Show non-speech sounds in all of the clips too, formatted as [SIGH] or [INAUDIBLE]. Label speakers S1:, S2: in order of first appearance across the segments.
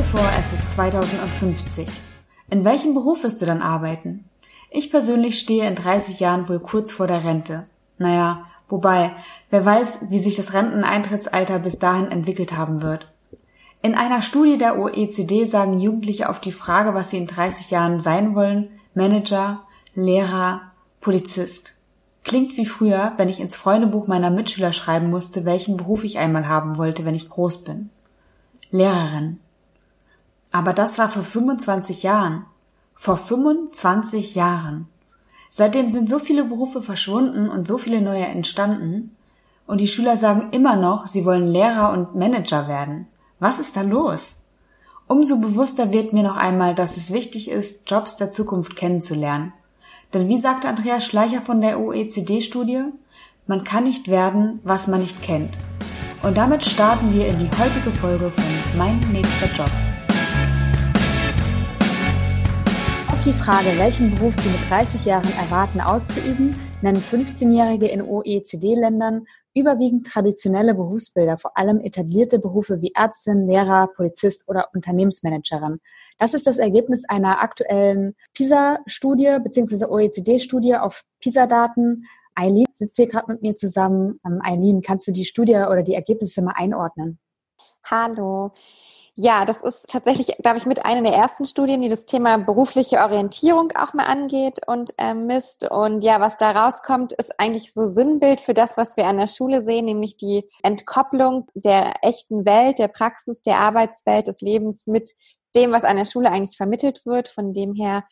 S1: dir vor, es ist 2050. In welchem Beruf wirst du dann arbeiten? Ich persönlich stehe in 30 Jahren wohl kurz vor der Rente. Naja, wobei, wer weiß, wie sich das Renteneintrittsalter bis dahin entwickelt haben wird. In einer Studie der OECD sagen Jugendliche auf die Frage, was sie in 30 Jahren sein wollen, Manager, Lehrer, Polizist. Klingt wie früher, wenn ich ins Freundebuch meiner Mitschüler schreiben musste, welchen Beruf ich einmal haben wollte, wenn ich groß bin. Lehrerin. Aber das war vor 25 Jahren. Vor 25 Jahren. Seitdem sind so viele Berufe verschwunden und so viele neue entstanden. Und die Schüler sagen immer noch, sie wollen Lehrer und Manager werden. Was ist da los? Umso bewusster wird mir noch einmal, dass es wichtig ist, Jobs der Zukunft kennenzulernen. Denn wie sagte Andreas Schleicher von der OECD-Studie, man kann nicht werden, was man nicht kennt. Und damit starten wir in die heutige Folge von Mein nächster Job. Auf die Frage, welchen Beruf Sie mit 30 Jahren erwarten auszuüben, nennen 15-Jährige in OECD-Ländern überwiegend traditionelle Berufsbilder, vor allem etablierte Berufe wie Ärztin, Lehrer, Polizist oder Unternehmensmanagerin. Das ist das Ergebnis einer aktuellen PISA-Studie bzw. OECD-Studie auf PISA-Daten. Eileen sitzt hier gerade mit mir zusammen. Ähm, Eileen, kannst du die Studie oder die Ergebnisse mal einordnen?
S2: Hallo. Ja, das ist tatsächlich, glaube ich, mit einer der ersten Studien, die das Thema berufliche Orientierung auch mal angeht und äh, misst. Und ja, was da rauskommt, ist eigentlich so Sinnbild für das, was wir an der Schule sehen, nämlich die Entkopplung der echten Welt, der Praxis, der Arbeitswelt, des Lebens mit dem, was an der Schule eigentlich vermittelt wird. Von dem her,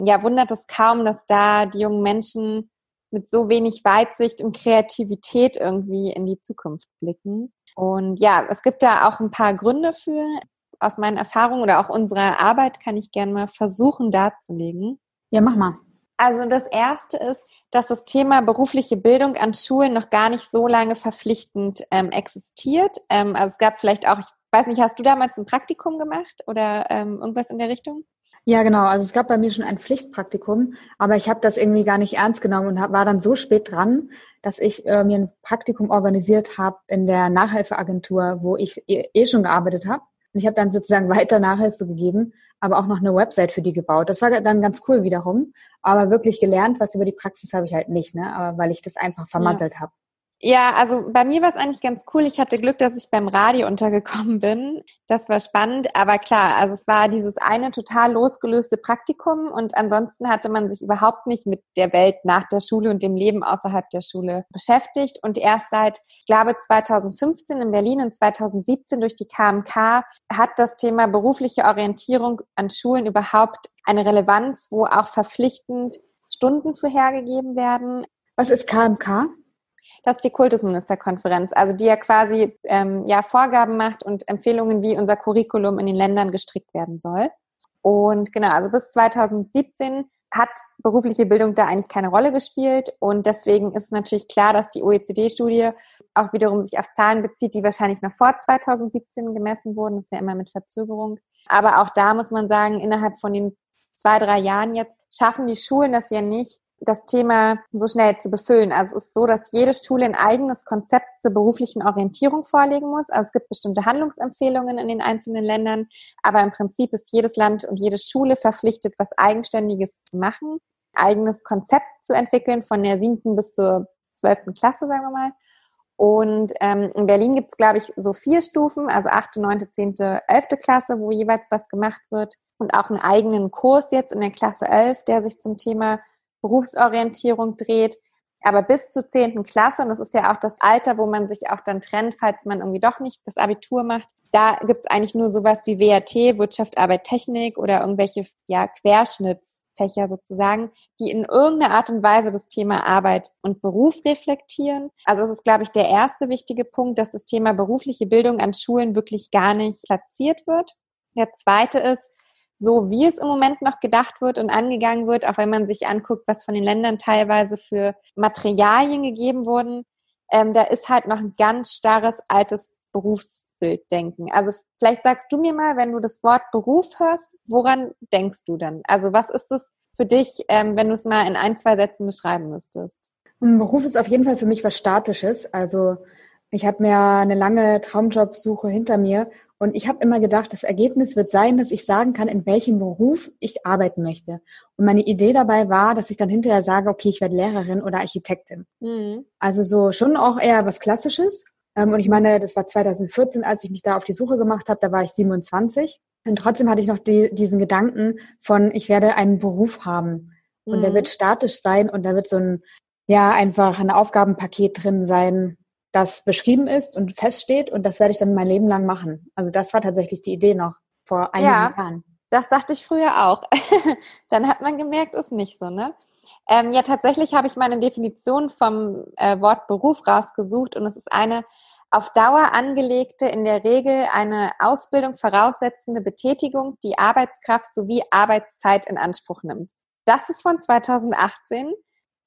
S2: ja, wundert es kaum, dass da die jungen Menschen mit so wenig Weitsicht und Kreativität irgendwie in die Zukunft blicken. Und ja, es gibt da auch ein paar Gründe für. Aus meinen Erfahrungen oder auch unserer Arbeit kann ich gerne mal versuchen darzulegen.
S1: Ja, mach mal.
S2: Also das erste ist, dass das Thema berufliche Bildung an Schulen noch gar nicht so lange verpflichtend ähm, existiert. Ähm, also es gab vielleicht auch, ich weiß nicht, hast du damals ein Praktikum gemacht oder ähm, irgendwas in der Richtung?
S1: Ja, genau. Also es gab bei mir schon ein Pflichtpraktikum, aber ich habe das irgendwie gar nicht ernst genommen und hab, war dann so spät dran, dass ich äh, mir ein Praktikum organisiert habe in der Nachhilfeagentur, wo ich eh, eh schon gearbeitet habe. Und ich habe dann sozusagen [LAUGHS] weiter Nachhilfe gegeben, aber auch noch eine Website für die gebaut. Das war dann ganz cool wiederum. Aber wirklich gelernt, was über die Praxis habe ich halt nicht, ne? Aber weil ich das einfach vermasselt ja. habe.
S2: Ja, also bei mir war es eigentlich ganz cool. Ich hatte Glück, dass ich beim Radio untergekommen bin. Das war spannend. Aber klar, also es war dieses eine total losgelöste Praktikum und ansonsten hatte man sich überhaupt nicht mit der Welt nach der Schule und dem Leben außerhalb der Schule beschäftigt. Und erst seit, ich glaube, 2015 in Berlin und 2017 durch die KMK hat das Thema berufliche Orientierung an Schulen überhaupt eine Relevanz, wo auch verpflichtend Stunden vorhergegeben werden.
S1: Was ist KMK?
S2: Das ist die Kultusministerkonferenz, also die ja quasi ähm, ja Vorgaben macht und Empfehlungen, wie unser Curriculum in den Ländern gestrickt werden soll. Und genau, also bis 2017 hat berufliche Bildung da eigentlich keine Rolle gespielt. Und deswegen ist natürlich klar, dass die OECD-Studie auch wiederum sich auf Zahlen bezieht, die wahrscheinlich noch vor 2017 gemessen wurden. Das ist ja immer mit Verzögerung. Aber auch da muss man sagen, innerhalb von den zwei, drei Jahren jetzt schaffen die Schulen das ja nicht, das Thema so schnell zu befüllen. Also es ist so, dass jede Schule ein eigenes Konzept zur beruflichen Orientierung vorlegen muss. Also es gibt bestimmte Handlungsempfehlungen in den einzelnen Ländern, aber im Prinzip ist jedes Land und jede Schule verpflichtet, was Eigenständiges zu machen, eigenes Konzept zu entwickeln von der siebten bis zur zwölften Klasse, sagen wir mal. Und ähm, in Berlin gibt es, glaube ich, so vier Stufen, also achte, neunte, zehnte, elfte Klasse, wo jeweils was gemacht wird. Und auch einen eigenen Kurs jetzt in der Klasse elf, der sich zum Thema Berufsorientierung dreht. Aber bis zur zehnten Klasse, und das ist ja auch das Alter, wo man sich auch dann trennt, falls man irgendwie doch nicht das Abitur macht, da gibt es eigentlich nur sowas wie WRT, Wirtschaft, Arbeit, Technik oder irgendwelche ja, Querschnittsfächer sozusagen, die in irgendeiner Art und Weise das Thema Arbeit und Beruf reflektieren. Also das ist, glaube ich, der erste wichtige Punkt, dass das Thema berufliche Bildung an Schulen wirklich gar nicht platziert wird. Der zweite ist, so wie es im Moment noch gedacht wird und angegangen wird, auch wenn man sich anguckt, was von den Ländern teilweise für Materialien gegeben wurden, ähm, da ist halt noch ein ganz starres altes Berufsbilddenken. Also vielleicht sagst du mir mal, wenn du das Wort Beruf hörst, woran denkst du dann? Also was ist es für dich, ähm, wenn du es mal in ein, zwei Sätzen beschreiben müsstest?
S1: Ein Beruf ist auf jeden Fall für mich was Statisches. Also ich habe mir eine lange Traumjobsuche hinter mir Und ich habe immer gedacht, das Ergebnis wird sein, dass ich sagen kann, in welchem Beruf ich arbeiten möchte. Und meine Idee dabei war, dass ich dann hinterher sage, okay, ich werde Lehrerin oder Architektin. Mhm. Also so schon auch eher was Klassisches. Ähm, und ich meine, das war 2014, als ich mich da auf die Suche gemacht habe, da war ich 27. Und trotzdem hatte ich noch die, diesen Gedanken von, ich werde einen Beruf haben. Und mhm. der wird statisch sein und da wird so ein, ja, einfach ein Aufgabenpaket drin sein, das beschrieben ist und feststeht und das werde ich dann mein Leben lang machen. Also das war tatsächlich die Idee noch vor einigen ja, Jahren.
S2: Das dachte ich früher auch. [LAUGHS] dann hat man gemerkt, ist nicht so, ne? Ähm, ja, tatsächlich habe ich meine Definition vom äh, Wort Beruf rausgesucht und es ist eine auf Dauer angelegte, in der Regel eine Ausbildung voraussetzende Betätigung, die Arbeitskraft sowie Arbeitszeit in Anspruch nimmt. Das ist von 2018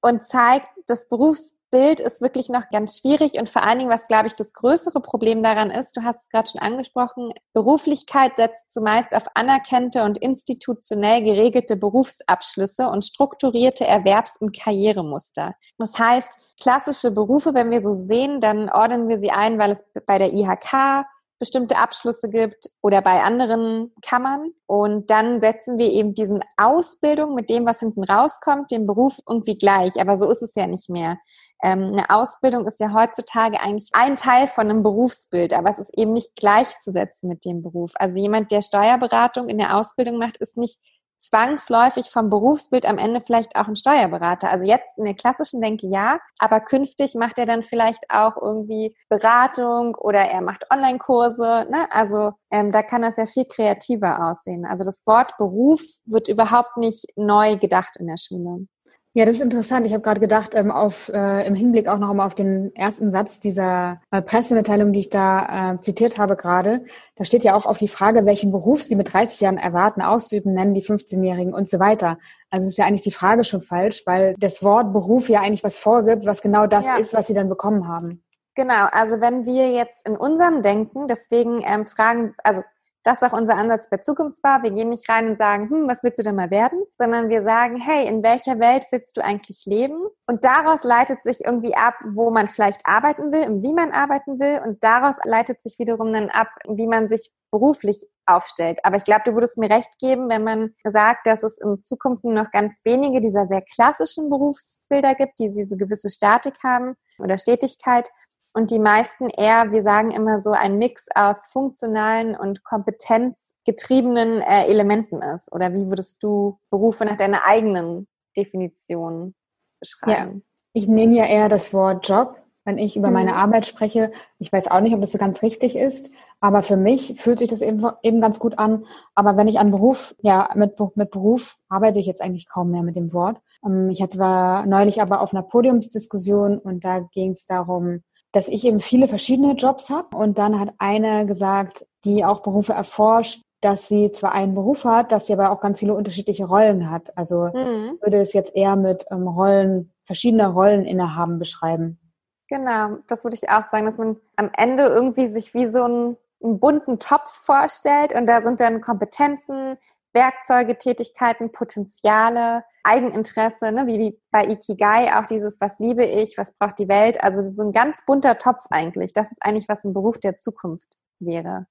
S2: und zeigt, das Berufs Bild ist wirklich noch ganz schwierig und vor allen Dingen, was glaube ich das größere Problem daran ist, du hast es gerade schon angesprochen, Beruflichkeit setzt zumeist auf anerkannte und institutionell geregelte Berufsabschlüsse und strukturierte Erwerbs- und Karrieremuster. Das heißt, klassische Berufe, wenn wir so sehen, dann ordnen wir sie ein, weil es bei der IHK bestimmte Abschlüsse gibt oder bei anderen Kammern. Und dann setzen wir eben diesen Ausbildung mit dem, was hinten rauskommt, den Beruf irgendwie gleich. Aber so ist es ja nicht mehr. Ähm, eine Ausbildung ist ja heutzutage eigentlich ein Teil von einem Berufsbild, aber es ist eben nicht gleichzusetzen mit dem Beruf. Also jemand, der Steuerberatung in der Ausbildung macht, ist nicht zwangsläufig vom Berufsbild am Ende vielleicht auch ein Steuerberater. Also jetzt in der klassischen Denke ja, aber künftig macht er dann vielleicht auch irgendwie Beratung oder er macht Online-Kurse. Ne? Also ähm, da kann das ja viel kreativer aussehen. Also das Wort Beruf wird überhaupt nicht neu gedacht in der Schule.
S1: Ja, das ist interessant. Ich habe gerade gedacht, ähm, auf, äh, im Hinblick auch noch mal auf den ersten Satz dieser äh, Pressemitteilung, die ich da äh, zitiert habe gerade. Da steht ja auch auf die Frage, welchen Beruf Sie mit 30 Jahren erwarten, auszuüben, nennen die 15-Jährigen und so weiter. Also ist ja eigentlich die Frage schon falsch, weil das Wort Beruf ja eigentlich was vorgibt, was genau das ja. ist, was Sie dann bekommen haben.
S2: Genau, also wenn wir jetzt in unserem Denken, deswegen ähm, fragen, also das ist auch unser Ansatz bei Zukunftsbar. Wir gehen nicht rein und sagen, hm, was willst du denn mal werden? Sondern wir sagen, hey, in welcher Welt willst du eigentlich leben? Und daraus leitet sich irgendwie ab, wo man vielleicht arbeiten will und wie man arbeiten will. Und daraus leitet sich wiederum dann ab, wie man sich beruflich aufstellt. Aber ich glaube, du würdest mir recht geben, wenn man sagt, dass es in Zukunft nur noch ganz wenige dieser sehr klassischen Berufsbilder gibt, die diese gewisse Statik haben oder Stetigkeit und die meisten eher, wir sagen immer so, ein Mix aus funktionalen und kompetenzgetriebenen äh, Elementen ist. Oder wie würdest du Berufe nach deiner eigenen Definition beschreiben?
S1: Ja. Ich nehme ja eher das Wort Job, wenn ich über meine mhm. Arbeit spreche. Ich weiß auch nicht, ob das so ganz richtig ist, aber für mich fühlt sich das eben, eben ganz gut an. Aber wenn ich an Beruf, ja, mit, mit Beruf arbeite ich jetzt eigentlich kaum mehr mit dem Wort. Ähm, ich hatte war neulich aber auf einer Podiumsdiskussion und da ging es darum, dass ich eben viele verschiedene Jobs habe. Und dann hat eine gesagt, die auch Berufe erforscht, dass sie zwar einen Beruf hat, dass sie aber auch ganz viele unterschiedliche Rollen hat. Also mhm. würde es jetzt eher mit ähm, Rollen, verschiedene Rollen innehaben beschreiben.
S2: Genau, das würde ich auch sagen, dass man am Ende irgendwie sich wie so einen, einen bunten Topf vorstellt und da sind dann Kompetenzen, Werkzeuge, Tätigkeiten, Potenziale, Eigeninteresse, ne, wie, wie bei Ikigai auch dieses, was liebe ich, was braucht die Welt. Also so ein ganz bunter Topf eigentlich. Das ist eigentlich, was ein Beruf der Zukunft wäre.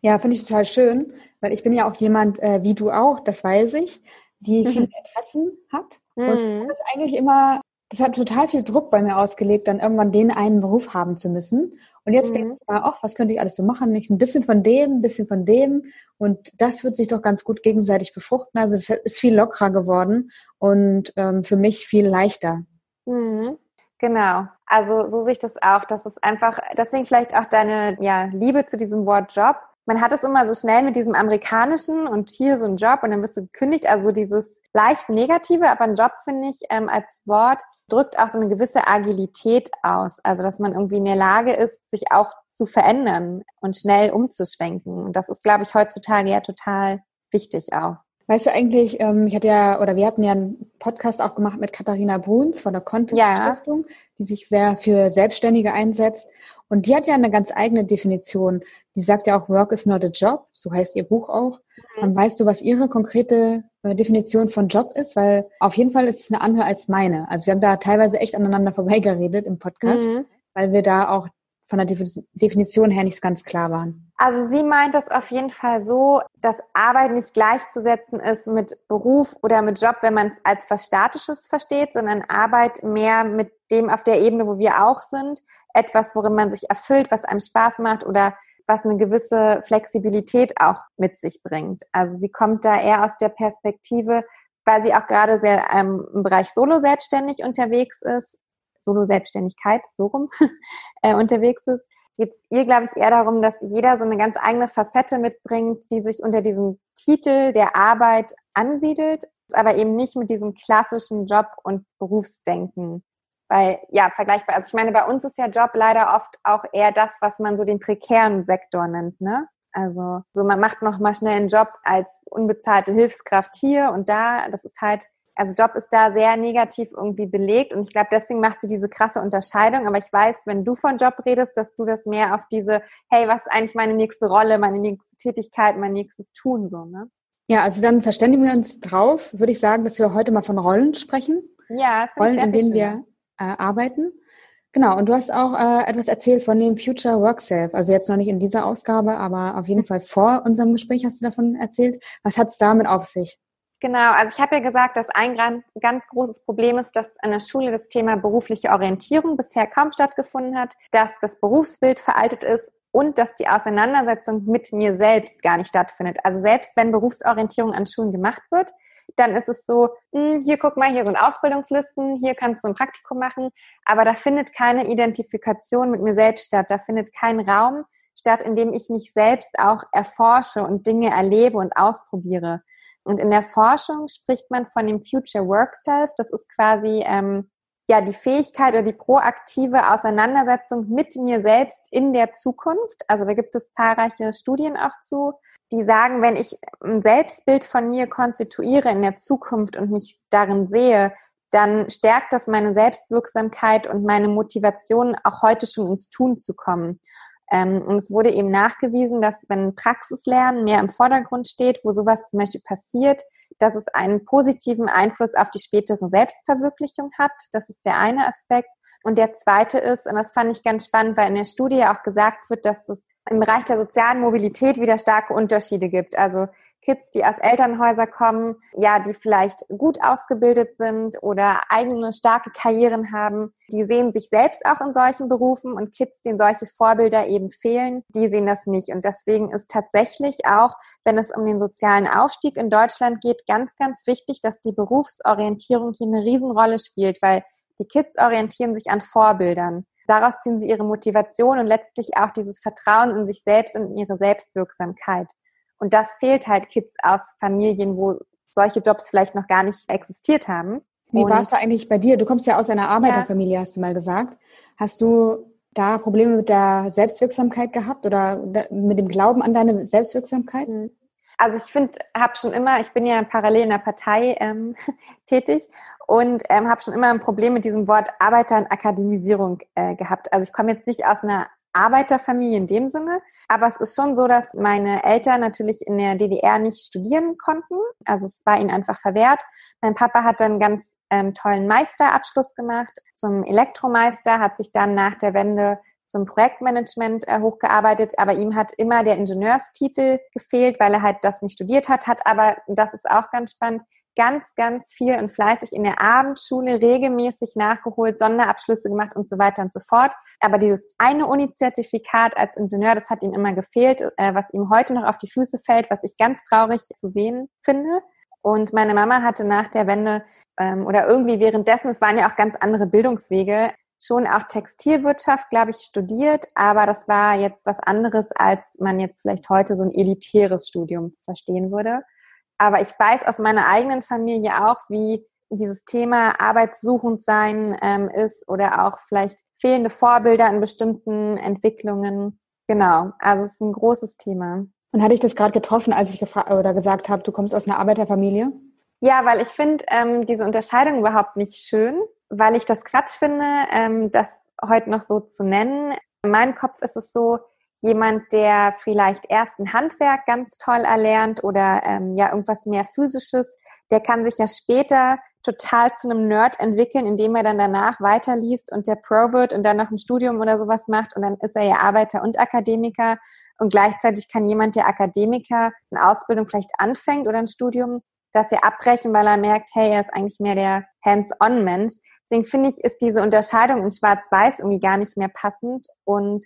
S1: Ja, finde ich total schön, weil ich bin ja auch jemand, äh, wie du auch, das weiß ich, die viele Interessen hat. Und mhm. das ist eigentlich immer, das hat total viel Druck bei mir ausgelegt, dann irgendwann den einen Beruf haben zu müssen. Und jetzt mhm. denke ich mal, ach, was könnte ich alles so machen? Nicht ein bisschen von dem, ein bisschen von dem. Und das wird sich doch ganz gut gegenseitig befruchten. Also es ist viel lockerer geworden und ähm, für mich viel leichter.
S2: Mhm. Genau. Also so sehe ich das auch. Das ist einfach, deswegen vielleicht auch deine ja, Liebe zu diesem Wort Job. Man hat es immer so schnell mit diesem amerikanischen und hier so ein Job und dann bist du gekündigt. Also dieses leicht negative, aber ein Job finde ich ähm, als Wort drückt auch so eine gewisse Agilität aus. Also, dass man irgendwie in der Lage ist, sich auch zu verändern und schnell umzuschwenken. Und das ist, glaube ich, heutzutage ja total wichtig auch.
S1: Weißt du eigentlich, ähm, ich hatte ja, oder wir hatten ja einen Podcast auch gemacht mit Katharina Bruns von der Contest Stiftung, ja. die sich sehr für Selbstständige einsetzt. Und die hat ja eine ganz eigene Definition. Die sagt ja auch, Work is not a job, so heißt ihr Buch auch. Mhm. Weißt du, was ihre konkrete äh, Definition von Job ist? Weil auf jeden Fall ist es eine andere als meine. Also wir haben da teilweise echt aneinander [LAUGHS] vorbeigeredet im Podcast, mhm. weil wir da auch von der Definition her nicht so ganz klar waren.
S2: Also sie meint das auf jeden Fall so, dass Arbeit nicht gleichzusetzen ist mit Beruf oder mit Job, wenn man es als was Statisches versteht, sondern Arbeit mehr mit dem auf der Ebene, wo wir auch sind, etwas, worin man sich erfüllt, was einem Spaß macht oder was eine gewisse Flexibilität auch mit sich bringt. Also sie kommt da eher aus der Perspektive, weil sie auch gerade sehr ähm, im Bereich Solo selbstständig unterwegs ist, Solo-Selbstständigkeit, so rum, [LAUGHS] äh, unterwegs ist, geht es ihr, glaube ich, eher darum, dass jeder so eine ganz eigene Facette mitbringt, die sich unter diesem Titel der Arbeit ansiedelt, aber eben nicht mit diesem klassischen Job- und Berufsdenken weil, ja, vergleichbar. Also ich meine, bei uns ist ja Job leider oft auch eher das, was man so den prekären Sektor nennt, ne? Also so man macht noch mal schnell einen Job als unbezahlte Hilfskraft hier und da. Das ist halt, also Job ist da sehr negativ irgendwie belegt und ich glaube, deswegen macht sie diese krasse Unterscheidung. Aber ich weiß, wenn du von Job redest, dass du das mehr auf diese, hey, was ist eigentlich meine nächste Rolle, meine nächste Tätigkeit, mein nächstes Tun so, ne?
S1: Ja, also dann verständigen wir uns drauf, würde ich sagen, dass wir heute mal von Rollen sprechen.
S2: Ja,
S1: das Rollen, in denen wir äh, arbeiten. Genau, und du hast auch äh, etwas erzählt von dem Future Work Self. Also jetzt noch nicht in dieser Ausgabe, aber auf jeden Fall vor unserem Gespräch hast du davon erzählt. Was hat es damit auf sich?
S2: Genau, also ich habe ja gesagt, dass ein ganz großes Problem ist, dass an der Schule das Thema berufliche Orientierung bisher kaum stattgefunden hat, dass das Berufsbild veraltet ist und dass die Auseinandersetzung mit mir selbst gar nicht stattfindet. Also selbst wenn Berufsorientierung an Schulen gemacht wird, dann ist es so, hm, hier guck mal, hier sind Ausbildungslisten, hier kannst du ein Praktikum machen, aber da findet keine Identifikation mit mir selbst statt, da findet kein Raum statt, in dem ich mich selbst auch erforsche und Dinge erlebe und ausprobiere. Und in der Forschung spricht man von dem Future Work Self. Das ist quasi ähm, ja die Fähigkeit oder die proaktive Auseinandersetzung mit mir selbst in der Zukunft. Also da gibt es zahlreiche Studien auch zu, die sagen, wenn ich ein Selbstbild von mir konstituiere in der Zukunft und mich darin sehe, dann stärkt das meine Selbstwirksamkeit und meine Motivation, auch heute schon ins Tun zu kommen. Ähm, und es wurde eben nachgewiesen, dass wenn Praxislernen mehr im Vordergrund steht, wo sowas zum Beispiel passiert, dass es einen positiven Einfluss auf die spätere Selbstverwirklichung hat. Das ist der eine Aspekt. Und der zweite ist, und das fand ich ganz spannend, weil in der Studie auch gesagt wird, dass es im Bereich der sozialen Mobilität wieder starke Unterschiede gibt. Also Kids, die aus Elternhäusern kommen, ja, die vielleicht gut ausgebildet sind oder eigene starke Karrieren haben, die sehen sich selbst auch in solchen Berufen und Kids, denen solche Vorbilder eben fehlen, die sehen das nicht. Und deswegen ist tatsächlich auch, wenn es um den sozialen Aufstieg in Deutschland geht, ganz, ganz wichtig, dass die Berufsorientierung hier eine Riesenrolle spielt, weil die Kids orientieren sich an Vorbildern. Daraus ziehen sie ihre Motivation und letztlich auch dieses Vertrauen in sich selbst und in ihre Selbstwirksamkeit. Und das fehlt halt Kids aus Familien, wo solche Jobs vielleicht noch gar nicht existiert haben.
S1: Wie war es da eigentlich bei dir? Du kommst ja aus einer Arbeiterfamilie, ja. hast du mal gesagt. Hast du da Probleme mit der Selbstwirksamkeit gehabt oder mit dem Glauben an deine Selbstwirksamkeit? Mhm.
S2: Also ich finde, habe schon immer, ich bin ja parallel in der Partei ähm, [LAUGHS] tätig und ähm, habe schon immer ein Problem mit diesem Wort Arbeiter- und Akademisierung äh, gehabt. Also ich komme jetzt nicht aus einer Arbeiterfamilie in dem Sinne. Aber es ist schon so, dass meine Eltern natürlich in der DDR nicht studieren konnten. Also es war ihnen einfach verwehrt. Mein Papa hat dann ganz ähm, tollen Meisterabschluss gemacht zum Elektromeister, hat sich dann nach der Wende zum Projektmanagement äh, hochgearbeitet, aber ihm hat immer der Ingenieurstitel gefehlt, weil er halt das nicht studiert hat, hat aber, das ist auch ganz spannend, ganz, ganz viel und fleißig in der Abendschule regelmäßig nachgeholt, Sonderabschlüsse gemacht und so weiter und so fort. Aber dieses eine Uni-Zertifikat als Ingenieur, das hat ihm immer gefehlt, äh, was ihm heute noch auf die Füße fällt, was ich ganz traurig zu sehen finde. Und meine Mama hatte nach der Wende ähm, oder irgendwie währenddessen, es waren ja auch ganz andere Bildungswege, schon auch Textilwirtschaft, glaube ich, studiert, aber das war jetzt was anderes, als man jetzt vielleicht heute so ein elitäres Studium verstehen würde. Aber ich weiß aus meiner eigenen Familie auch, wie dieses Thema arbeitssuchend sein ähm, ist oder auch vielleicht fehlende Vorbilder in bestimmten Entwicklungen. Genau, also es ist ein großes Thema.
S1: Und hatte ich das gerade getroffen, als ich gefragt oder gesagt habe, du kommst aus einer Arbeiterfamilie?
S2: Ja, weil ich finde ähm, diese Unterscheidung überhaupt nicht schön, weil ich das Quatsch finde, ähm, das heute noch so zu nennen. In meinem Kopf ist es so, jemand, der vielleicht erst ein Handwerk ganz toll erlernt oder ähm, ja irgendwas mehr physisches, der kann sich ja später total zu einem Nerd entwickeln, indem er dann danach weiterliest und der Pro wird und dann noch ein Studium oder sowas macht und dann ist er ja Arbeiter und Akademiker und gleichzeitig kann jemand, der Akademiker eine Ausbildung vielleicht anfängt oder ein Studium, das er abbrechen, weil er merkt, hey, er ist eigentlich mehr der Hands-on-Mensch. Deswegen finde ich, ist diese Unterscheidung in Schwarz-Weiß irgendwie gar nicht mehr passend und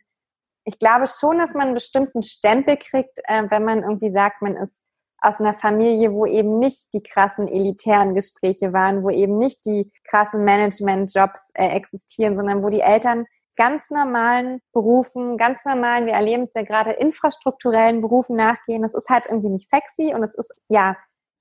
S2: ich glaube schon, dass man einen bestimmten Stempel kriegt, äh, wenn man irgendwie sagt, man ist aus einer Familie, wo eben nicht die krassen elitären Gespräche waren, wo eben nicht die krassen Management-Jobs äh, existieren, sondern wo die Eltern ganz normalen Berufen, ganz normalen, wir erleben es ja gerade, infrastrukturellen Berufen nachgehen. Das ist halt irgendwie nicht sexy und es ist ja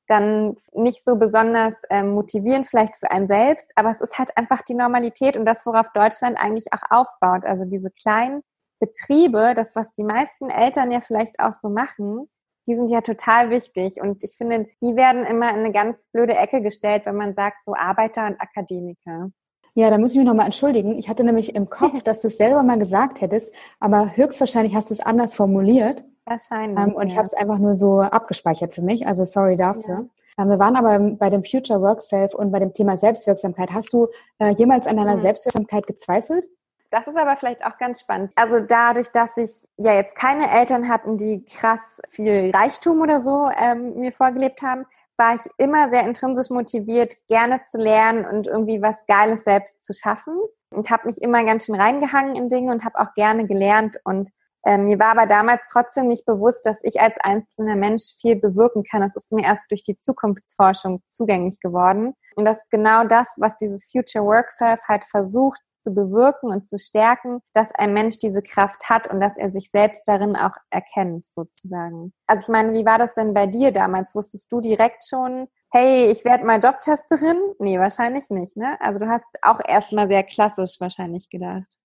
S2: dann nicht so besonders ähm, motivierend vielleicht für einen selbst, aber es ist halt einfach die Normalität und das, worauf Deutschland eigentlich auch aufbaut. Also diese kleinen Betriebe, das, was die meisten Eltern ja vielleicht auch so machen, die sind ja total wichtig. Und ich finde, die werden immer in eine ganz blöde Ecke gestellt, wenn man sagt, so Arbeiter und Akademiker.
S1: Ja, da muss ich mich nochmal entschuldigen. Ich hatte nämlich im Kopf, [LAUGHS] dass du es selber mal gesagt hättest, aber höchstwahrscheinlich hast du es anders formuliert.
S2: Wahrscheinlich.
S1: Ähm, und ich habe es einfach nur so abgespeichert für mich. Also sorry dafür. Ja. Ähm, wir waren aber bei dem Future Work Self und bei dem Thema Selbstwirksamkeit. Hast du äh, jemals an deiner hm. Selbstwirksamkeit gezweifelt?
S2: Das ist aber vielleicht auch ganz spannend. Also dadurch, dass ich ja jetzt keine Eltern hatten, die krass viel Reichtum oder so ähm, mir vorgelebt haben, war ich immer sehr intrinsisch motiviert, gerne zu lernen und irgendwie was Geiles selbst zu schaffen. Und habe mich immer ganz schön reingehangen in Dinge und habe auch gerne gelernt. Und ähm, mir war aber damals trotzdem nicht bewusst, dass ich als einzelner Mensch viel bewirken kann. Das ist mir erst durch die Zukunftsforschung zugänglich geworden. Und das ist genau das, was dieses Future Work Self halt versucht, zu bewirken und zu stärken, dass ein Mensch diese Kraft hat und dass er sich selbst darin auch erkennt, sozusagen. Also ich meine, wie war das denn bei dir damals? Wusstest du direkt schon, hey, ich werde mal Jobtesterin? Nee, wahrscheinlich nicht, ne? Also du hast auch erstmal sehr klassisch wahrscheinlich gedacht.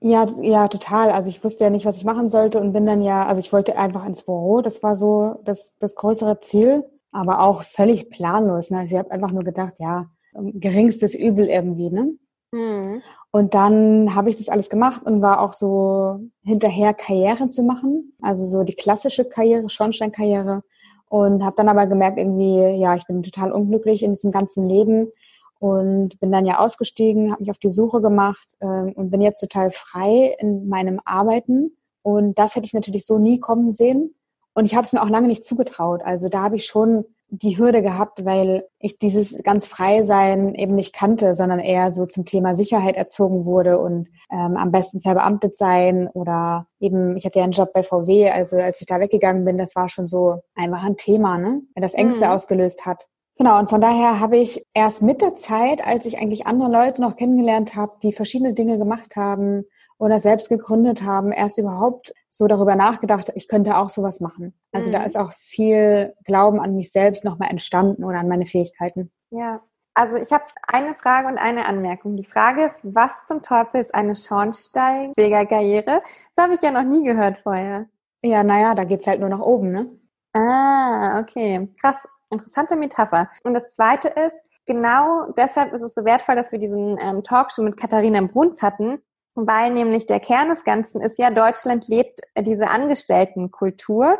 S1: Ja, ja, total. Also ich wusste ja nicht, was ich machen sollte und bin dann ja, also ich wollte einfach ins Büro. Das war so das, das größere Ziel, aber auch völlig planlos. Ne? Also ich habe einfach nur gedacht, ja, geringstes Übel irgendwie, ne? Mhm. Und dann habe ich das alles gemacht und war auch so hinterher Karriere zu machen, also so die klassische Karriere, Schornsteinkarriere. Und habe dann aber gemerkt, irgendwie, ja, ich bin total unglücklich in diesem ganzen Leben und bin dann ja ausgestiegen, habe mich auf die Suche gemacht äh, und bin jetzt total frei in meinem Arbeiten. Und das hätte ich natürlich so nie kommen sehen. Und ich habe es mir auch lange nicht zugetraut. Also da habe ich schon die Hürde gehabt, weil ich dieses ganz frei sein eben nicht kannte, sondern eher so zum Thema Sicherheit erzogen wurde und ähm, am besten verbeamtet sein oder eben, ich hatte ja einen Job bei VW, also als ich da weggegangen bin, das war schon so einfach ein Thema, ne? Weil das Ängste mhm. ausgelöst hat. Genau, und von daher habe ich erst mit der Zeit, als ich eigentlich andere Leute noch kennengelernt habe, die verschiedene Dinge gemacht haben, oder selbst gegründet haben, erst überhaupt so darüber nachgedacht, ich könnte auch sowas machen. Also mhm. da ist auch viel Glauben an mich selbst nochmal entstanden oder an meine Fähigkeiten.
S2: Ja, also ich habe eine Frage und eine Anmerkung. Die Frage ist, was zum Teufel ist eine Schornsteinfegerkarriere? Das habe ich ja noch nie gehört vorher.
S1: Ja, naja, da geht's halt nur nach oben, ne?
S2: Ah, okay. Krass, interessante Metapher. Und das zweite ist, genau deshalb ist es so wertvoll, dass wir diesen ähm, Talk schon mit Katharina Bruns hatten, weil nämlich der Kern des Ganzen ist ja, Deutschland lebt diese Angestelltenkultur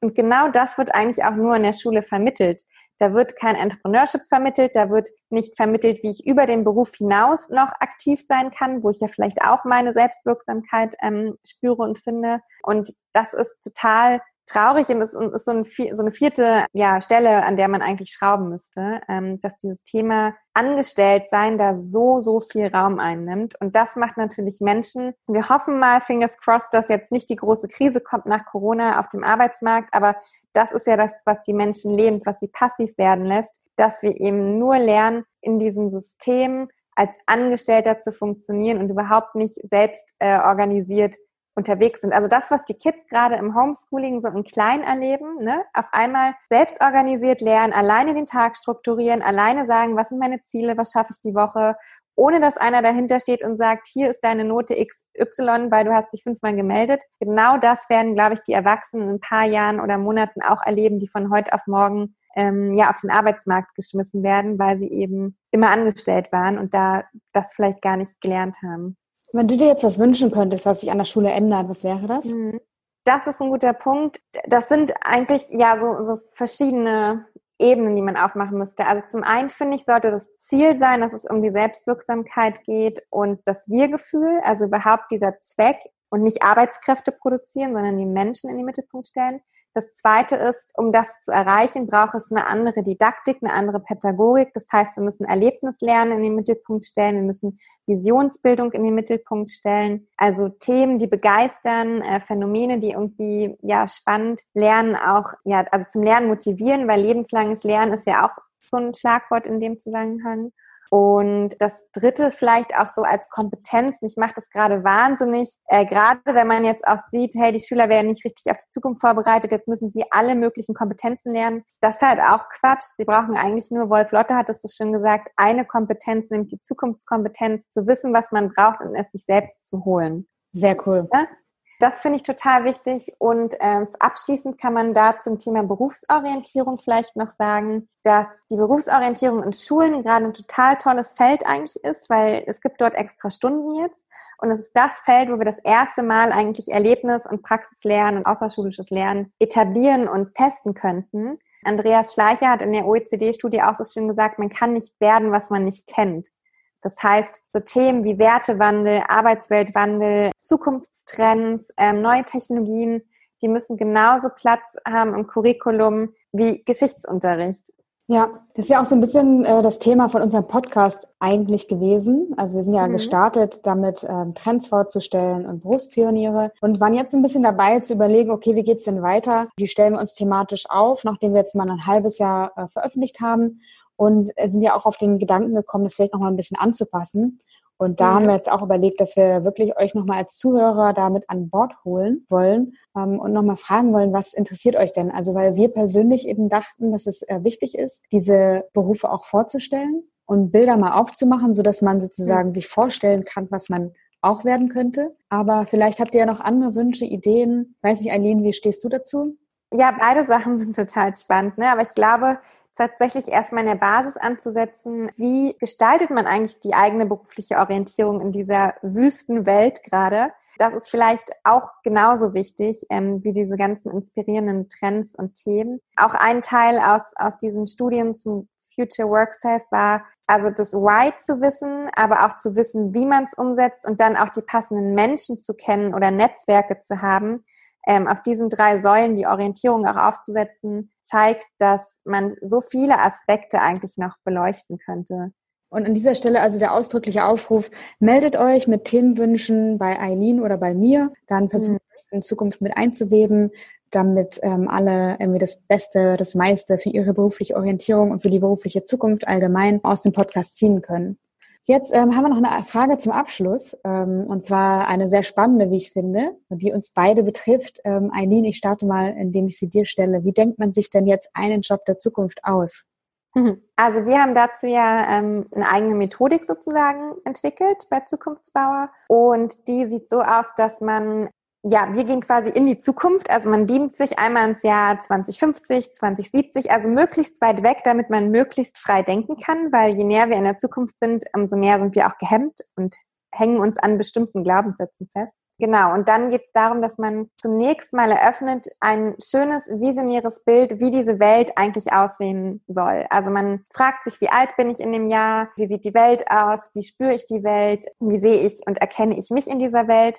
S2: und genau das wird eigentlich auch nur in der Schule vermittelt. Da wird kein Entrepreneurship vermittelt, da wird nicht vermittelt, wie ich über den Beruf hinaus noch aktiv sein kann, wo ich ja vielleicht auch meine Selbstwirksamkeit ähm, spüre und finde. Und das ist total traurig und es ist so, ein, so, eine vierte ja, Stelle, an der man eigentlich schrauben müsste, ähm, dass dieses Thema Angestelltsein da so, so viel Raum einnimmt. Und das macht natürlich Menschen, wir hoffen mal, fingers crossed, dass jetzt nicht die große Krise kommt nach Corona auf dem Arbeitsmarkt, aber das ist ja das, was die Menschen lebend, was sie passiv werden lässt, dass wir eben nur lernen, in diesem System als Angestellter zu funktionieren und überhaupt nicht selbst äh, organisiert unterwegs sind. Also das, was die Kids gerade im Homeschooling so im Kleinen erleben, ne? auf einmal selbst organisiert lernen, alleine den Tag strukturieren, alleine sagen, was sind meine Ziele, was schaffe ich die Woche, ohne dass einer dahinter steht und sagt, hier ist deine Note XY, weil du hast dich fünfmal gemeldet. Genau das werden, glaube ich, die Erwachsenen in ein paar Jahren oder Monaten auch erleben, die von heute auf morgen ähm, ja auf den Arbeitsmarkt geschmissen werden, weil sie eben immer angestellt waren und da das vielleicht gar nicht gelernt haben.
S1: Wenn du dir jetzt was wünschen könntest, was sich an der Schule ändert, was wäre das? Mhm.
S2: Das ist ein guter Punkt. Das sind eigentlich ja so, so verschiedene Ebenen, die man aufmachen müsste. Also zum einen finde ich, sollte das Ziel sein, dass es um die Selbstwirksamkeit geht und das Wir-Gefühl, also überhaupt dieser Zweck und nicht Arbeitskräfte produzieren, sondern die Menschen in den Mittelpunkt stellen. Das zweite ist, um das zu erreichen, braucht es eine andere Didaktik, eine andere Pädagogik. Das heißt, wir müssen Erlebnislernen in den Mittelpunkt stellen, wir müssen Visionsbildung in den Mittelpunkt stellen. Also Themen, die begeistern, äh, Phänomene, die irgendwie ja spannend lernen, auch ja also zum Lernen motivieren, weil lebenslanges Lernen ist ja auch so ein Schlagwort in dem Zusammenhang. Und das dritte vielleicht auch so als Kompetenz. Mich macht das gerade wahnsinnig, äh, gerade wenn man jetzt auch sieht, hey, die Schüler werden nicht richtig auf die Zukunft vorbereitet, jetzt müssen sie alle möglichen Kompetenzen lernen. Das ist halt auch Quatsch. Sie brauchen eigentlich nur, Wolf Lotte hat es so schön gesagt, eine Kompetenz, nämlich die Zukunftskompetenz, zu wissen, was man braucht und es sich selbst zu holen.
S1: Sehr cool. Ja?
S2: Das finde ich total wichtig. Und äh, abschließend kann man da zum Thema Berufsorientierung vielleicht noch sagen, dass die Berufsorientierung in Schulen gerade ein total tolles Feld eigentlich ist, weil es gibt dort extra Stunden jetzt. Und es ist das Feld, wo wir das erste Mal eigentlich Erlebnis- und Praxislernen und außerschulisches Lernen etablieren und testen könnten. Andreas Schleicher hat in der OECD-Studie auch so schön gesagt, man kann nicht werden, was man nicht kennt. Das heißt, so Themen wie Wertewandel, Arbeitsweltwandel, Zukunftstrends, ähm, neue Technologien, die müssen genauso Platz haben im Curriculum wie Geschichtsunterricht.
S1: Ja, das ist ja auch so ein bisschen äh, das Thema von unserem Podcast eigentlich gewesen. Also wir sind ja mhm. gestartet, damit ähm, Trends vorzustellen und Berufspioniere und waren jetzt ein bisschen dabei zu überlegen, okay, wie geht's denn weiter? Wie stellen wir uns thematisch auf, nachdem wir jetzt mal ein halbes Jahr äh, veröffentlicht haben und sind ja auch auf den Gedanken gekommen, das vielleicht nochmal ein bisschen anzupassen. Und da mhm. haben wir jetzt auch überlegt, dass wir wirklich euch nochmal als Zuhörer damit an Bord holen wollen ähm, und nochmal fragen wollen, was interessiert euch denn? Also weil wir persönlich eben dachten, dass es äh, wichtig ist, diese Berufe auch vorzustellen und Bilder mal aufzumachen, so dass man sozusagen mhm. sich vorstellen kann, was man auch werden könnte. Aber vielleicht habt ihr ja noch andere Wünsche, Ideen. Weiß nicht, Eileen, wie stehst du dazu?
S2: Ja, beide Sachen sind total spannend. Ne? Aber ich glaube, tatsächlich erstmal in der Basis anzusetzen, wie gestaltet man eigentlich die eigene berufliche Orientierung in dieser wüsten Welt gerade. Das ist vielleicht auch genauso wichtig ähm, wie diese ganzen inspirierenden Trends und Themen. Auch ein Teil aus, aus diesen Studien zum Future Work Self war, also das Why zu wissen, aber auch zu wissen, wie man es umsetzt und dann auch die passenden Menschen zu kennen oder Netzwerke zu haben, ähm, auf diesen drei Säulen die Orientierung auch aufzusetzen, zeigt, dass man so viele Aspekte eigentlich noch beleuchten könnte.
S1: Und an dieser Stelle also der ausdrückliche Aufruf, meldet euch mit Themenwünschen bei Eileen oder bei mir, dann versucht mhm. es in Zukunft mit einzuweben, damit ähm, alle irgendwie das Beste, das meiste für ihre berufliche Orientierung und für die berufliche Zukunft allgemein aus dem Podcast ziehen können. Jetzt ähm, haben wir noch eine Frage zum Abschluss, ähm, und zwar eine sehr spannende, wie ich finde, die uns beide betrifft. Ähm, Eileen, ich starte mal, indem ich sie dir stelle. Wie denkt man sich denn jetzt einen Job der Zukunft aus?
S2: Mhm. Also wir haben dazu ja ähm, eine eigene Methodik sozusagen entwickelt bei Zukunftsbauer und die sieht so aus, dass man ja, wir gehen quasi in die Zukunft. Also man beamt sich einmal ins Jahr 2050, 2070, also möglichst weit weg, damit man möglichst frei denken kann, weil je näher wir in der Zukunft sind, umso mehr sind wir auch gehemmt und hängen uns an bestimmten Glaubenssätzen fest. Genau, und dann geht es darum, dass man zunächst mal eröffnet ein schönes, visionäres Bild, wie diese Welt eigentlich aussehen soll. Also man fragt sich, wie alt bin ich in dem Jahr, wie sieht die Welt aus, wie spüre ich die Welt, wie sehe ich und erkenne ich mich in dieser Welt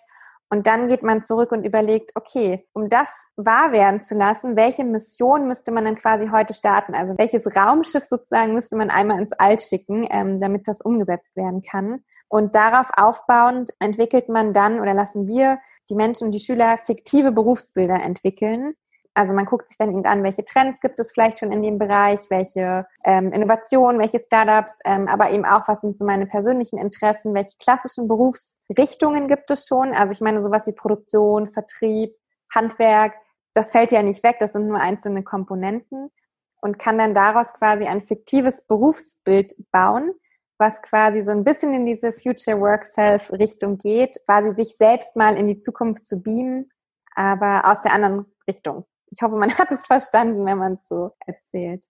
S2: und dann geht man zurück und überlegt, okay, um das wahr werden zu lassen, welche Mission müsste man dann quasi heute starten? Also welches Raumschiff sozusagen müsste man einmal ins All schicken, ähm, damit das umgesetzt werden kann? Und darauf aufbauend entwickelt man dann oder lassen wir die Menschen und die Schüler fiktive Berufsbilder entwickeln, also man guckt sich dann eben an, welche Trends gibt es vielleicht schon in dem Bereich, welche ähm, Innovationen, welche Startups, ähm, aber eben auch, was sind so meine persönlichen Interessen, welche klassischen Berufsrichtungen gibt es schon. Also ich meine sowas wie Produktion, Vertrieb, Handwerk, das fällt ja nicht weg, das sind nur einzelne Komponenten und kann dann daraus quasi ein fiktives Berufsbild bauen, was quasi so ein bisschen in diese Future Work Self Richtung geht, quasi sich selbst mal in die Zukunft zu beamen, aber aus der anderen Richtung ich hoffe, man [LAUGHS] hat es verstanden, wenn man es so erzählt.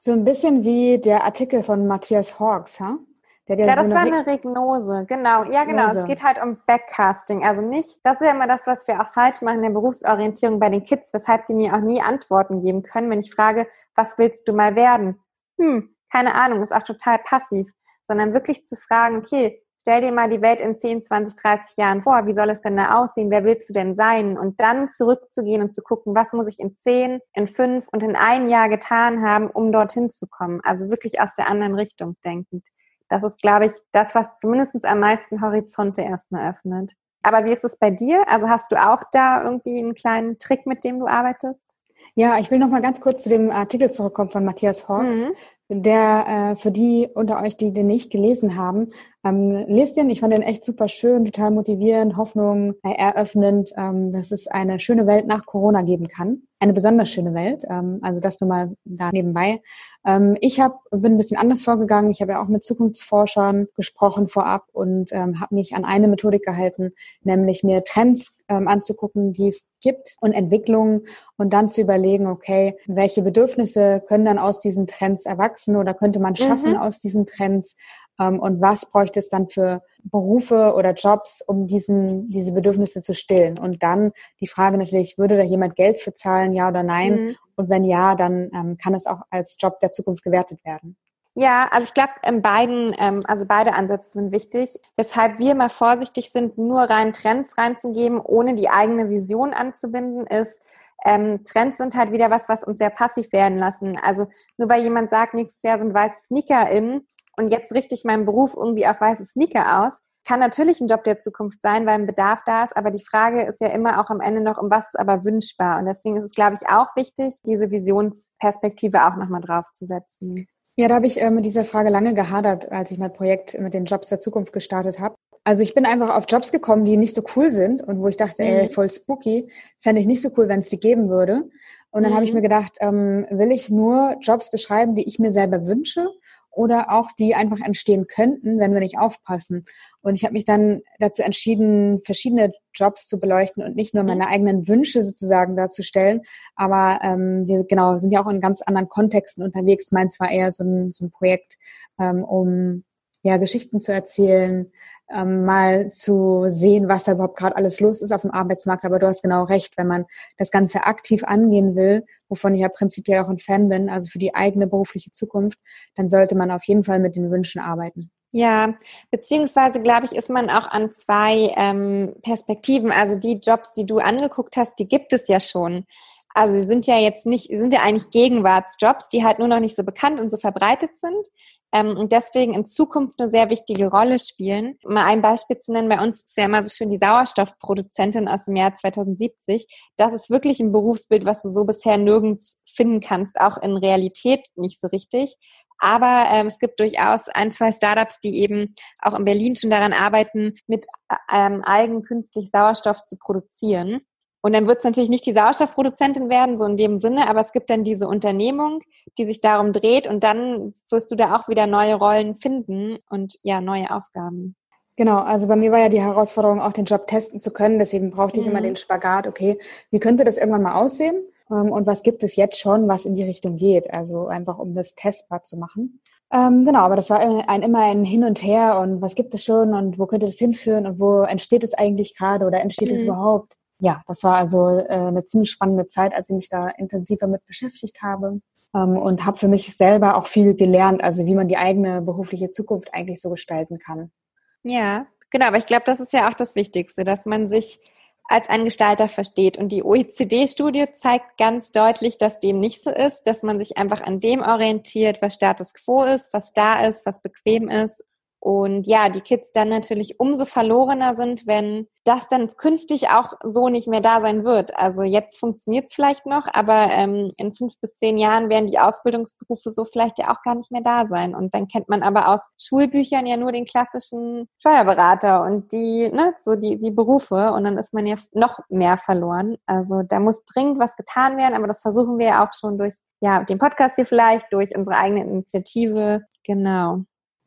S1: So ein bisschen wie der Artikel von Matthias Hawks, ha?
S2: ja, ja, so das eine war eine Regnose, genau. Ja, genau. Regnose. Es geht halt um Backcasting. Also nicht, das ist ja immer das, was wir auch falsch machen in der Berufsorientierung bei den Kids, weshalb die mir auch nie Antworten geben können, wenn ich frage, was willst du mal werden? Hm, keine Ahnung, ist auch total passiv. Sondern wirklich zu fragen, okay, stell dir mal die Welt in 10, 20, 30 Jahren vor, wie soll es denn da aussehen, wer willst du denn sein? Und dann zurückzugehen und zu gucken, was muss ich in 10, in 5 und in ein Jahr getan haben, um dorthin zu kommen. Also wirklich aus der anderen Richtung denkend. Das ist, glaube ich, das, was zumindest am meisten Horizonte erstmal öffnet. Aber wie ist es bei dir? Also hast du auch da irgendwie einen kleinen Trick, mit dem du arbeitest?
S1: Ja, ich will noch mal ganz kurz zu dem Artikel zurückkommen von Matthias Hawks. Mhm der äh, für die unter euch, die den nicht gelesen haben, ähm, lest den. Ich fand den echt super schön, total motivierend, Hoffnung äh, eröffnend, ähm, dass es eine schöne Welt nach Corona geben kann. Eine besonders schöne Welt. Ähm, also das nur mal da nebenbei. Ähm, ich hab, bin ein bisschen anders vorgegangen. Ich habe ja auch mit Zukunftsforschern gesprochen vorab und ähm, habe mich an eine Methodik gehalten, nämlich mir Trends ähm, anzugucken, die es gibt und Entwicklungen und dann zu überlegen, okay, welche Bedürfnisse können dann aus diesen Trends erwachsen oder könnte man schaffen mhm. aus diesen Trends und was bräuchte es dann für Berufe oder Jobs, um diesen, diese Bedürfnisse zu stillen. Und dann die Frage natürlich, würde da jemand Geld für zahlen, ja oder nein? Mhm. Und wenn ja, dann ähm, kann es auch als Job der Zukunft gewertet werden.
S2: Ja, also ich glaube, in beiden, ähm, also beide Ansätze sind wichtig. Weshalb wir mal vorsichtig sind, nur rein Trends reinzugeben, ohne die eigene Vision anzubinden, ist, ähm, Trends sind halt wieder was, was uns sehr passiv werden lassen. Also nur weil jemand sagt, nächstes Jahr sind weiße Sneaker in und jetzt richte ich meinen Beruf irgendwie auf weiße Sneaker aus, kann natürlich ein Job der Zukunft sein, weil ein Bedarf da ist, aber die Frage ist ja immer auch am Ende noch, um was ist aber wünschbar. Und deswegen ist es, glaube ich, auch wichtig, diese Visionsperspektive auch nochmal draufzusetzen.
S1: Ja, da habe ich äh, mit dieser Frage lange gehadert, als ich mein Projekt mit den Jobs der Zukunft gestartet habe. Also ich bin einfach auf Jobs gekommen, die nicht so cool sind und wo ich dachte, mhm. ey, voll spooky, fände ich nicht so cool, wenn es die geben würde. Und dann mhm. habe ich mir gedacht, ähm, will ich nur Jobs beschreiben, die ich mir selber wünsche oder auch die einfach entstehen könnten, wenn wir nicht aufpassen. Und ich habe mich dann dazu entschieden, verschiedene Jobs zu beleuchten und nicht nur meine eigenen Wünsche sozusagen darzustellen. Aber ähm, wir genau sind ja auch in ganz anderen Kontexten unterwegs. Meins war eher so ein, so ein Projekt, ähm, um ja Geschichten zu erzählen, ähm, mal zu sehen, was da überhaupt gerade alles los ist auf dem Arbeitsmarkt. Aber du hast genau recht, wenn man das Ganze aktiv angehen will, wovon ich ja prinzipiell auch ein Fan bin, also für die eigene berufliche Zukunft, dann sollte man auf jeden Fall mit den Wünschen arbeiten.
S2: Ja, beziehungsweise glaube ich, ist man auch an zwei ähm, Perspektiven. Also die Jobs, die du angeguckt hast, die gibt es ja schon. Also sie sind ja jetzt nicht, sind ja eigentlich Gegenwartsjobs, die halt nur noch nicht so bekannt und so verbreitet sind ähm, und deswegen in Zukunft eine sehr wichtige Rolle spielen. Mal ein Beispiel zu nennen, bei uns ist ja immer so schön die Sauerstoffproduzentin aus dem Jahr 2070. Das ist wirklich ein Berufsbild, was du so bisher nirgends finden kannst, auch in Realität nicht so richtig. Aber ähm, es gibt durchaus ein, zwei Startups, die eben auch in Berlin schon daran arbeiten, mit ähm, Algen künstlich Sauerstoff zu produzieren. Und dann wird es natürlich nicht die Sauerstoffproduzentin werden, so in dem Sinne, aber es gibt dann diese Unternehmung, die sich darum dreht und dann wirst du da auch wieder neue Rollen finden und ja, neue Aufgaben.
S1: Genau, also bei mir war ja die Herausforderung, auch den Job testen zu können. Deswegen brauchte ich mhm. immer den Spagat, okay, wie könnte das irgendwann mal aussehen? Ähm, und was gibt es jetzt schon, was in die Richtung geht? Also einfach, um das testbar zu machen. Ähm, genau, aber das war ein, immer ein Hin und Her und was gibt es schon und wo könnte das hinführen und wo entsteht es eigentlich gerade oder entsteht mhm. es überhaupt? Ja, das war also äh, eine ziemlich spannende Zeit, als ich mich da intensiver mit beschäftigt habe ähm, und habe für mich selber auch viel gelernt, also wie man die eigene berufliche Zukunft eigentlich so gestalten kann.
S2: Ja, genau, aber ich glaube, das ist ja auch das Wichtigste, dass man sich als ein Gestalter versteht. Und die OECD-Studie zeigt ganz deutlich, dass dem nicht so ist, dass man sich einfach an dem orientiert, was Status quo ist, was da ist, was bequem ist und ja, die Kids dann natürlich umso verlorener sind, wenn das dann künftig auch so nicht mehr da sein wird. Also jetzt funktioniert es vielleicht noch, aber ähm, in fünf bis zehn Jahren werden die Ausbildungsberufe so vielleicht ja auch gar nicht mehr da sein. Und dann kennt man aber aus Schulbüchern ja nur den klassischen Steuerberater und die, ne, so die, die Berufe und dann ist man ja noch mehr verloren. Also da muss dringend was getan werden, aber das versuchen wir ja auch schon durch ja, den Podcast hier vielleicht, durch unsere eigene Initiative. Genau.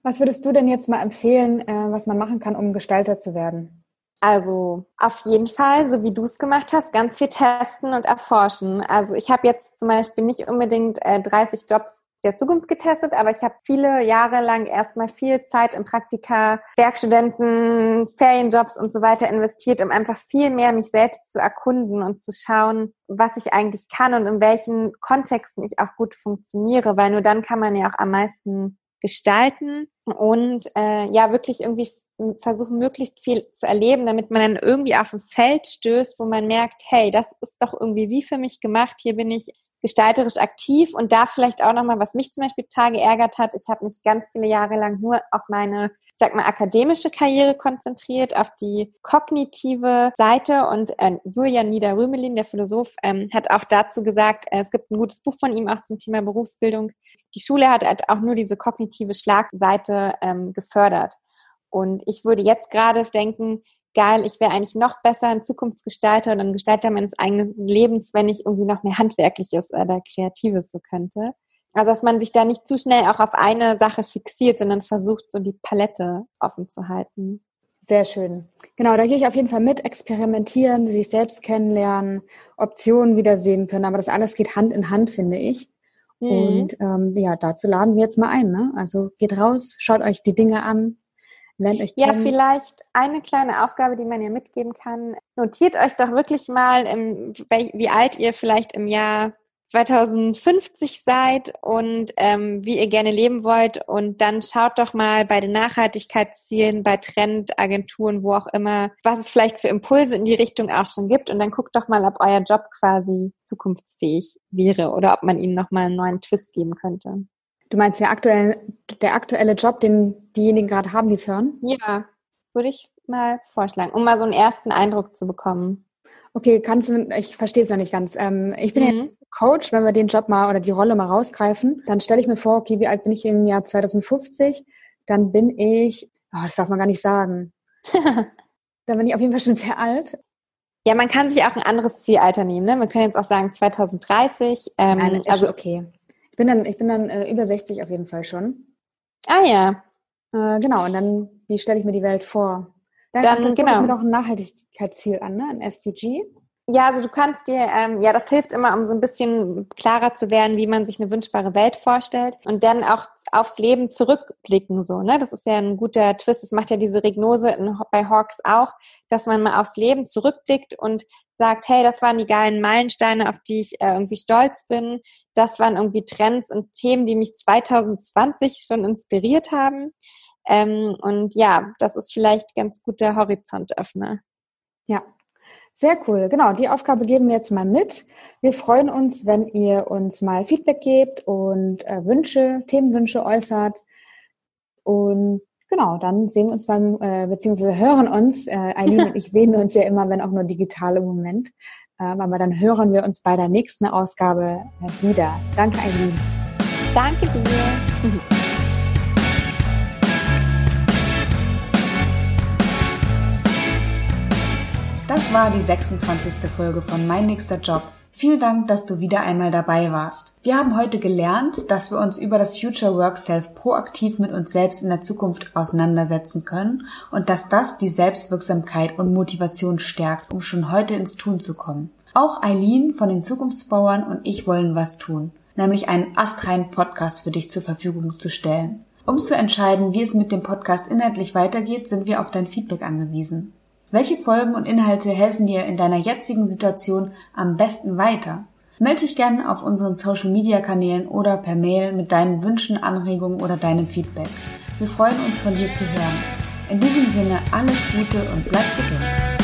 S1: Was würdest du denn jetzt mal empfehlen, äh, was man machen kann, um Gestalter zu werden?
S2: Also auf jeden Fall, so wie du es gemacht hast, ganz viel testen und erforschen. Also ich habe jetzt zum Beispiel nicht unbedingt äh, 30 Jobs der Zukunft getestet, aber ich habe viele Jahre lang erstmal viel Zeit in Praktika, Werkstudenten, Ferienjobs und so weiter investiert, um einfach viel mehr mich selbst zu erkunden und zu schauen, was ich eigentlich kann und in welchen Kontexten ich auch gut funktioniere, weil nur dann kann man ja auch am meisten gestalten und äh, ja wirklich irgendwie versuchen, möglichst viel zu erleben, damit man dann irgendwie auf ein Feld stößt, wo man merkt, hey, das ist doch irgendwie wie für mich gemacht, hier bin ich gestalterisch aktiv. Und da vielleicht auch nochmal, was mich zum Beispiel total geärgert hat, ich habe mich ganz viele Jahre lang nur auf meine, ich sag mal, akademische Karriere konzentriert, auf die kognitive Seite. Und äh, Julian Niederrümelin, der Philosoph, ähm, hat auch dazu gesagt, äh, es gibt ein gutes Buch von ihm auch zum Thema Berufsbildung. Die Schule hat halt auch nur diese kognitive Schlagseite ähm, gefördert. Und ich würde jetzt gerade denken, geil, ich wäre eigentlich noch besser ein Zukunftsgestalter und ein Gestalter meines eigenen Lebens, wenn ich irgendwie noch mehr Handwerkliches oder Kreatives so könnte. Also, dass man sich da nicht zu schnell auch auf eine Sache fixiert, sondern versucht, so die Palette offen zu halten.
S1: Sehr schön. Genau, da gehe ich auf jeden Fall mit, experimentieren, sich selbst kennenlernen, Optionen wiedersehen können. Aber das alles geht Hand in Hand, finde ich. Mhm. Und ähm, ja, dazu laden wir jetzt mal ein. Ne? Also geht raus, schaut euch die Dinge an,
S2: Lernt euch ja, vielleicht eine kleine Aufgabe, die man ja mitgeben kann. Notiert euch doch wirklich mal, wie alt ihr vielleicht im Jahr 2050 seid und ähm, wie ihr gerne leben wollt. Und dann schaut doch mal bei den Nachhaltigkeitszielen, bei Trendagenturen, wo auch immer, was es vielleicht für Impulse in die Richtung auch schon gibt. Und dann guckt doch mal, ob euer Job quasi zukunftsfähig wäre oder ob man ihnen nochmal einen neuen Twist geben könnte.
S1: Du meinst der aktuelle, der aktuelle Job, den diejenigen gerade haben, die es hören?
S2: Ja, würde ich mal vorschlagen, um mal so einen ersten Eindruck zu bekommen.
S1: Okay, kannst du, ich verstehe es noch nicht ganz. Ähm, ich bin mhm. jetzt Coach, wenn wir den Job mal oder die Rolle mal rausgreifen, dann stelle ich mir vor, okay, wie alt bin ich im Jahr 2050? Dann bin ich, oh, das darf man gar nicht sagen. [LAUGHS] dann bin ich auf jeden Fall schon sehr alt.
S2: Ja, man kann sich auch ein anderes Zielalter nehmen. Ne? Man kann jetzt auch sagen 2030.
S1: Ähm, Nein, also okay bin dann, ich bin dann äh, über 60 auf jeden Fall schon.
S2: Ah ja.
S1: Äh, genau, und dann, wie stelle ich mir die Welt vor? Dann, dann, dann genau. mir doch ein Nachhaltigkeitsziel an, ne? ein SDG.
S2: Ja, also du kannst dir, ähm, ja, das hilft immer, um so ein bisschen klarer zu werden, wie man sich eine wünschbare Welt vorstellt und dann auch aufs Leben zurückblicken, so, ne? Das ist ja ein guter Twist. Das macht ja diese Regnose in, bei Hawks auch, dass man mal aufs Leben zurückblickt und sagt, hey, das waren die geilen Meilensteine, auf die ich äh, irgendwie stolz bin. Das waren irgendwie Trends und Themen, die mich 2020 schon inspiriert haben. Ähm, und ja, das ist vielleicht ganz guter Horizontöffner.
S1: Ja, sehr cool. Genau, die Aufgabe geben wir jetzt mal mit. Wir freuen uns, wenn ihr uns mal Feedback gebt und äh, Wünsche, Themenwünsche äußert. Und Genau, dann sehen wir uns beim, äh, beziehungsweise hören uns, äh, Eileen und [LAUGHS] ich sehen uns ja immer, wenn auch nur digital im Moment. Ähm, aber dann hören wir uns bei der nächsten Ausgabe äh, wieder. Danke, Eileen.
S2: Danke dir.
S1: Das war die 26. Folge von Mein nächster Job Vielen Dank, dass du wieder einmal dabei warst. Wir haben heute gelernt, dass wir uns über das Future Work Self proaktiv mit uns selbst in der Zukunft auseinandersetzen können und dass das die Selbstwirksamkeit und Motivation stärkt, um schon heute ins Tun zu kommen. Auch Eileen von den Zukunftsbauern und ich wollen was tun, nämlich einen astreinen Podcast für dich zur Verfügung zu stellen. Um zu entscheiden, wie es mit dem Podcast inhaltlich weitergeht, sind wir auf dein Feedback angewiesen. Welche Folgen und Inhalte helfen dir in deiner jetzigen Situation am besten weiter? Melde dich gerne auf unseren Social Media Kanälen oder per Mail mit deinen Wünschen, Anregungen oder deinem Feedback. Wir freuen uns von dir zu hören. In diesem Sinne alles Gute und bleib gesund.